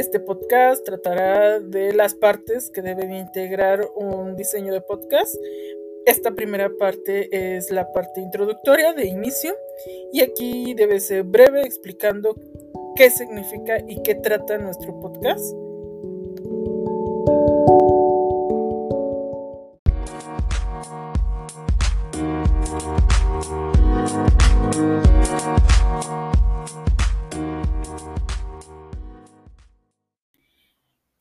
Este podcast tratará de las partes que deben integrar un diseño de podcast. Esta primera parte es la parte introductoria de inicio y aquí debe ser breve explicando qué significa y qué trata nuestro podcast.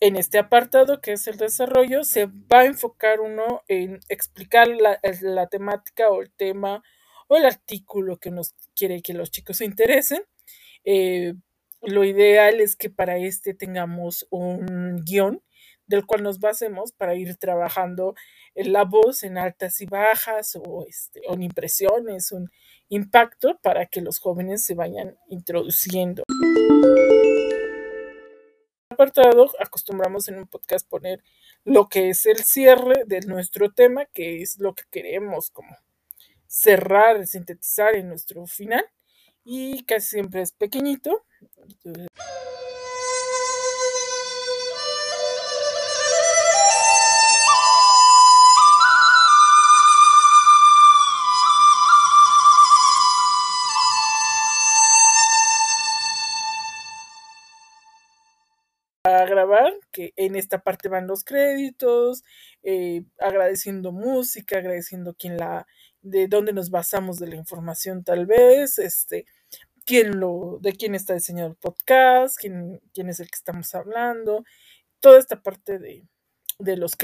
En este apartado, que es el desarrollo, se va a enfocar uno en explicar la, temática o el tema o el artículo que nos quiere que los chicos se interesen. Eh, lo ideal es que para este tengamos un guion del cual nos basemos para ir trabajando en la voz en altas y bajas o, este, o en impresiones, un impacto para que los jóvenes se vayan introduciendo apartado acostumbramos en un podcast poner lo que es el cierre de nuestro tema, que es lo que queremos como cerrar, sintetizar en nuestro final y casi siempre es pequeñito. A grabar, que en esta parte van los créditos, eh, agradeciendo música, agradeciendo quién la, de dónde nos basamos de la información tal vez, este, quién lo, de quién está diseñado el podcast, quién, quién es el que estamos hablando, toda esta parte de, de los